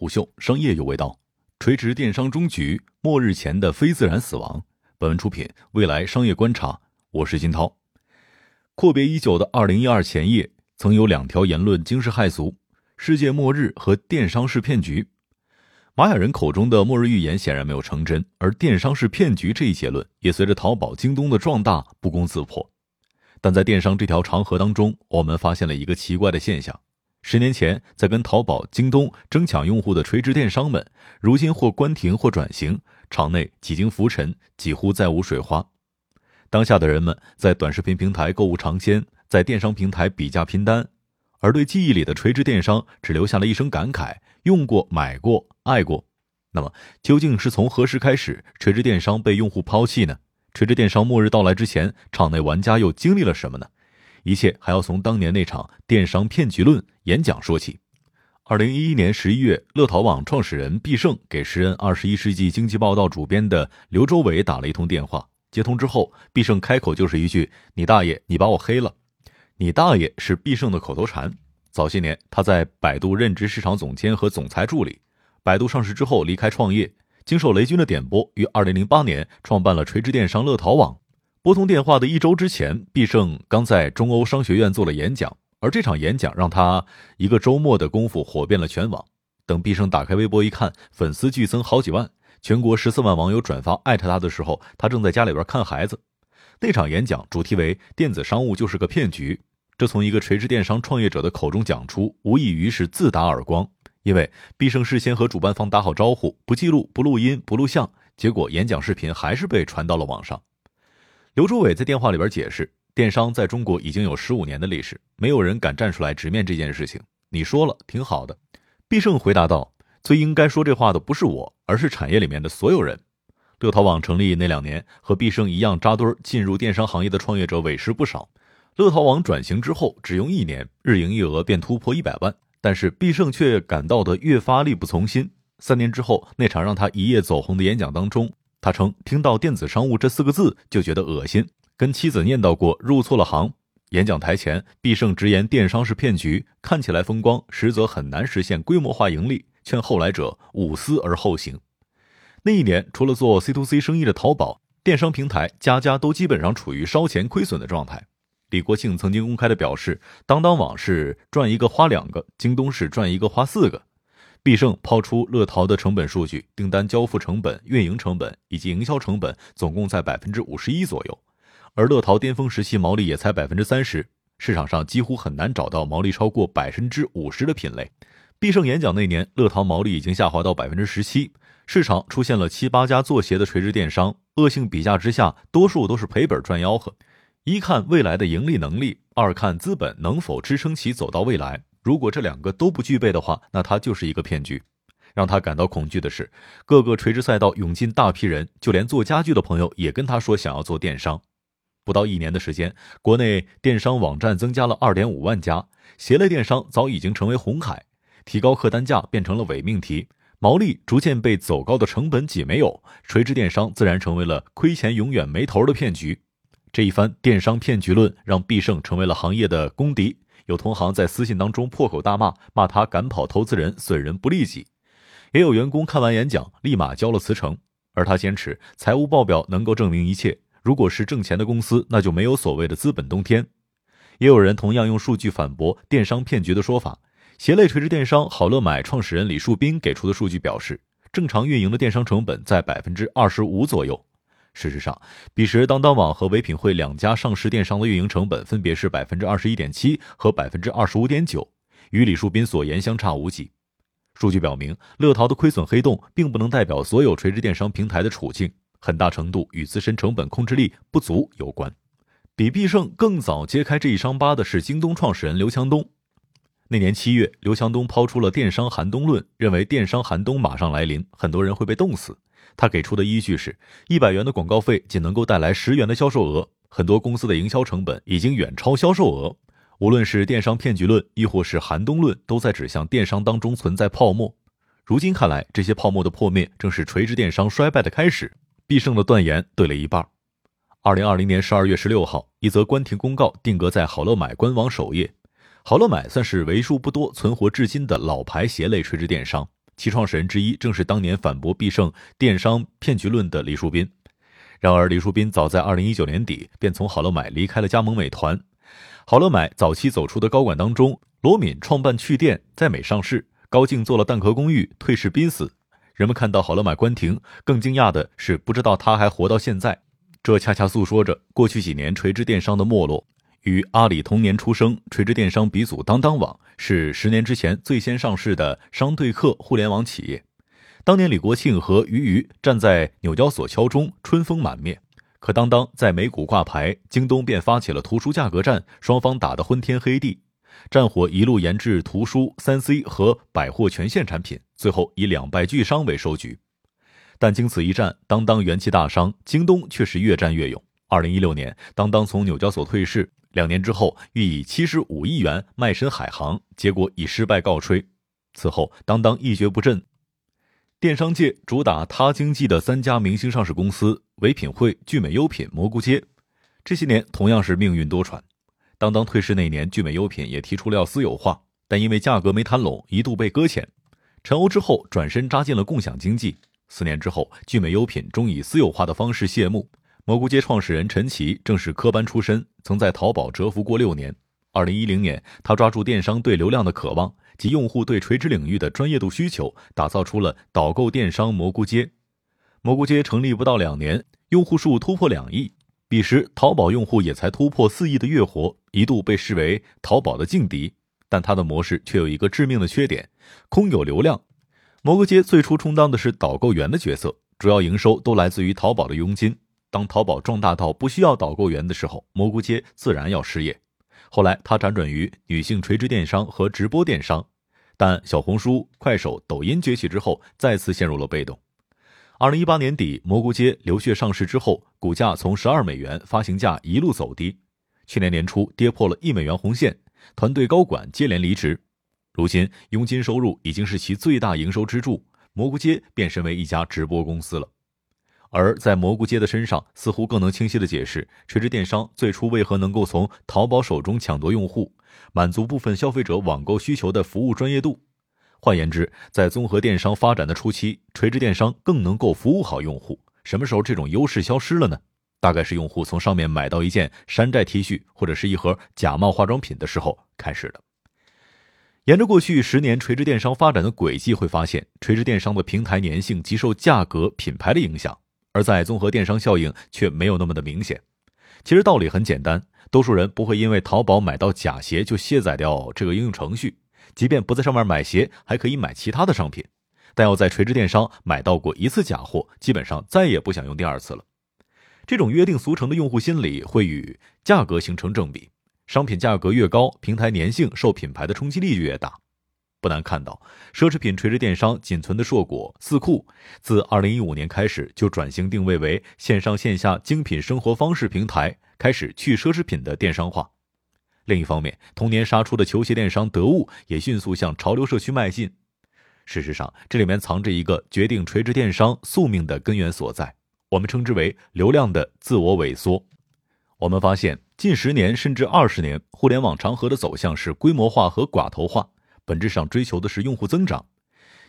虎嗅商业有味道，垂直电商终局，末日前的非自然死亡。本文出品，未来商业观察。我是金涛。阔别已久的二零一二前夜，曾有两条言论惊世骇俗：世界末日和电商是骗局。玛雅人口中的末日预言显然没有成真，而电商是骗局这一结论也随着淘宝、京东的壮大不攻自破。但在电商这条长河当中，我们发现了一个奇怪的现象。十年前，在跟淘宝、京东争抢用户的垂直电商们，如今或关停或转型，场内几经浮沉，几乎再无水花。当下的人们在短视频平台购物尝鲜，在电商平台比价拼单，而对记忆里的垂直电商只留下了一声感慨：用过、买过、爱过。那么，究竟是从何时开始，垂直电商被用户抛弃呢？垂直电商末日到来之前，场内玩家又经历了什么呢？一切还要从当年那场电商骗局论演讲说起。二零一一年十一月，乐淘网创始人毕胜给时任《二十一世纪经济报道》主编的刘周伟打了一通电话。接通之后，毕胜开口就是一句：“你大爷，你把我黑了！”“你大爷”是毕胜的口头禅。早些年，他在百度任职市场总监和总裁助理。百度上市之后，离开创业，经受雷军的点拨，于二零零八年创办了垂直电商乐淘网。拨通电话的一周之前，毕胜刚在中欧商学院做了演讲，而这场演讲让他一个周末的功夫火遍了全网。等毕胜打开微博一看，粉丝剧增好几万，全国十四万网友转发艾特他的时候，他正在家里边看孩子。那场演讲主题为“电子商务就是个骗局”，这从一个垂直电商创业者的口中讲出，无异于是自打耳光。因为毕胜事先和主办方打好招呼，不记录、不录音、不录像，结果演讲视频还是被传到了网上。刘周伟在电话里边解释，电商在中国已经有十五年的历史，没有人敢站出来直面这件事情。你说了，挺好的。毕胜回答道：“最应该说这话的不是我，而是产业里面的所有人。”乐淘网成立那两年，和毕胜一样扎堆进入电商行业的创业者委实不少。乐淘网转型之后，只用一年，日营业额便突破一百万，但是毕胜却感到的越发力不从心。三年之后，那场让他一夜走红的演讲当中。他称听到“电子商务”这四个字就觉得恶心，跟妻子念叨过入错了行。演讲台前，毕胜直言电商是骗局，看起来风光，实则很难实现规模化盈利，劝后来者五思而后行。那一年，除了做 C to C 生意的淘宝电商平台，家家都基本上处于烧钱亏损的状态。李国庆曾经公开的表示，当当网是赚一个花两个，京东是赚一个花四个。必胜抛出乐淘的成本数据，订单交付成本、运营成本以及营销成本总共在百分之五十一左右，而乐淘巅峰时期毛利也才百分之三十，市场上几乎很难找到毛利超过百分之五十的品类。必胜演讲那年，乐淘毛利已经下滑到百分之十七，市场出现了七八家做鞋的垂直电商，恶性比价之下，多数都是赔本赚吆喝。一看未来的盈利能力，二看资本能否支撑其走到未来。如果这两个都不具备的话，那它就是一个骗局。让他感到恐惧的是，各个垂直赛道涌进大批人，就连做家具的朋友也跟他说想要做电商。不到一年的时间，国内电商网站增加了二点五万家，鞋类电商早已经成为红海，提高客单价变成了伪命题，毛利逐渐被走高的成本挤没有，垂直电商自然成为了亏钱永远没头的骗局。这一番电商骗局论，让必胜成为了行业的公敌。有同行在私信当中破口大骂，骂他赶跑投资人，损人不利己；也有员工看完演讲立马交了辞呈。而他坚持财务报表能够证明一切，如果是挣钱的公司，那就没有所谓的资本冬天。也有人同样用数据反驳电商骗局的说法。鞋类垂直电商好乐买创始人李树斌给出的数据表示，正常运营的电商成本在百分之二十五左右。事实上，彼时当当网和唯品会两家上市电商的运营成本分别是百分之二十一点七和百分之二十五点九，与李树斌所言相差无几。数据表明，乐淘的亏损黑洞并不能代表所有垂直电商平台的处境，很大程度与自身成本控制力不足有关。比必胜更早揭开这一伤疤的是京东创始人刘强东。那年七月，刘强东抛出了电商寒冬论，认为电商寒冬马上来临，很多人会被冻死。他给出的依据是，一百元的广告费仅能够带来十元的销售额，很多公司的营销成本已经远超销售额。无论是电商骗局论，亦或是寒冬论，都在指向电商当中存在泡沫。如今看来，这些泡沫的破灭正是垂直电商衰败的开始。必胜的断言对了一半。二零二零年十二月十六号，一则关停公告定格在好乐买官网首页。好乐买算是为数不多存活至今的老牌鞋类垂直电商。其创始人之一正是当年反驳必胜电商骗局论的李树斌。然而，李树斌早在二零一九年底便从好乐买离开了加盟美团。好乐买早期走出的高管当中，罗敏创办趣店，在美上市；高静做了蛋壳公寓，退市濒死。人们看到好乐买关停，更惊讶的是不知道他还活到现在。这恰恰诉说着过去几年垂直电商的没落。与阿里同年出生，垂直电商鼻祖当当网是十年之前最先上市的商对客互联网企业。当年李国庆和俞渝站在纽交所敲钟，春风满面。可当当在美股挂牌，京东便发起了图书价格战，双方打得昏天黑地，战火一路延至图书、三 C 和百货全线产品，最后以两败俱伤为收局。但经此一战，当当元气大伤，京东却是越战越勇。二零一六年，当当从纽交所退市，两年之后欲以七十五亿元卖身海航，结果以失败告吹。此后，当当一蹶不振。电商界主打他经济的三家明星上市公司唯品会、聚美优品、蘑菇街，这些年同样是命运多舛。当当退市那年，聚美优品也提出了要私有化，但因为价格没谈拢，一度被搁浅。陈欧之后转身扎进了共享经济。四年之后，聚美优品终以私有化的方式谢幕。蘑菇街创始人陈奇正是科班出身，曾在淘宝蛰伏过六年。二零一零年，他抓住电商对流量的渴望。及用户对垂直领域的专业度需求，打造出了导购电商蘑菇街。蘑菇街成立不到两年，用户数突破两亿。彼时，淘宝用户也才突破四亿的月活，一度被视为淘宝的劲敌。但它的模式却有一个致命的缺点：空有流量。蘑菇街最初充当的是导购员的角色，主要营收都来自于淘宝的佣金。当淘宝壮大到不需要导购员的时候，蘑菇街自然要失业。后来，他辗转于女性垂直电商和直播电商，但小红书、快手、抖音崛起之后，再次陷入了被动。二零一八年底，蘑菇街流血上市之后，股价从十二美元发行价一路走低，去年年初跌破了一美元红线，团队高管接连离职。如今，佣金收入已经是其最大营收支柱，蘑菇街变身为一家直播公司了。而在蘑菇街的身上，似乎更能清晰地解释垂直电商最初为何能够从淘宝手中抢夺用户，满足部分消费者网购需求的服务专业度。换言之，在综合电商发展的初期，垂直电商更能够服务好用户。什么时候这种优势消失了呢？大概是用户从上面买到一件山寨 T 恤或者是一盒假冒化妆品的时候开始的。沿着过去十年垂直电商发展的轨迹，会发现垂直电商的平台粘性极受价格、品牌的影响。而在综合电商效应却没有那么的明显。其实道理很简单，多数人不会因为淘宝买到假鞋就卸载掉这个应用程序，即便不在上面买鞋，还可以买其他的商品。但要在垂直电商买到过一次假货，基本上再也不想用第二次了。这种约定俗成的用户心理会与价格形成正比，商品价格越高，平台粘性受品牌的冲击力就越大。不难看到，奢侈品垂直电商仅存的硕果四库，自二零一五年开始就转型定位为线上线下精品生活方式平台，开始去奢侈品的电商化。另一方面，同年杀出的球鞋电商得物也迅速向潮流社区迈进。事实上，这里面藏着一个决定垂直电商宿命的根源所在，我们称之为流量的自我萎缩。我们发现，近十年甚至二十年，互联网长河的走向是规模化和寡头化。本质上追求的是用户增长。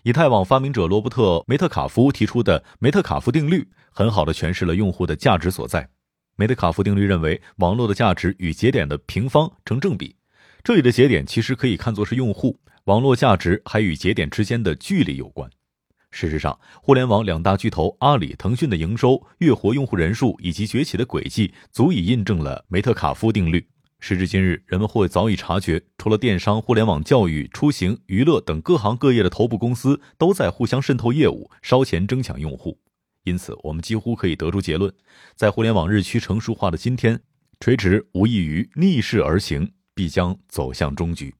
以太网发明者罗伯特·梅特卡夫提出的梅特卡夫定律，很好的诠释了用户的价值所在。梅特卡夫定律认为，网络的价值与节点的平方成正比。这里的节点其实可以看作是用户，网络价值还与节点之间的距离有关。事实上，互联网两大巨头阿里、腾讯的营收、月活用户人数以及崛起的轨迹，足以印证了梅特卡夫定律。时至今日，人们会早已察觉，除了电商、互联网、教育、出行、娱乐等各行各业的头部公司都在互相渗透业务、烧钱争抢用户。因此，我们几乎可以得出结论：在互联网日趋成熟化的今天，垂直无异于逆势而行，必将走向终局。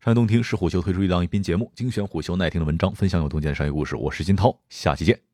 商业洞听是虎嗅推出一档音频节目，精选虎嗅耐听的文章，分享有洞见的商业故事。我是金涛，下期见。